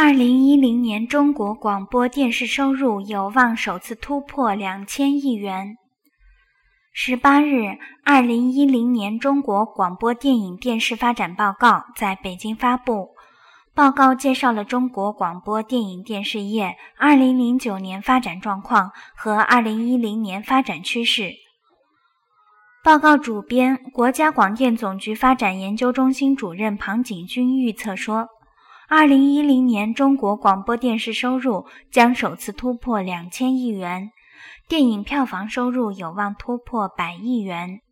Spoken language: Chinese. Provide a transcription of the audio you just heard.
二零一零年中国广播电视收入有望首次突破两千亿元。十八日，二零一零年中国广播电影电视发展报告在北京发布。报告介绍了中国广播电影电视业二零零九年发展状况和二零一零年发展趋势。报告主编、国家广电总局发展研究中心主任庞景军预测说，二零一零年中国广播电视收入将首次突破两千亿元。电影票房收入有望突破百亿元。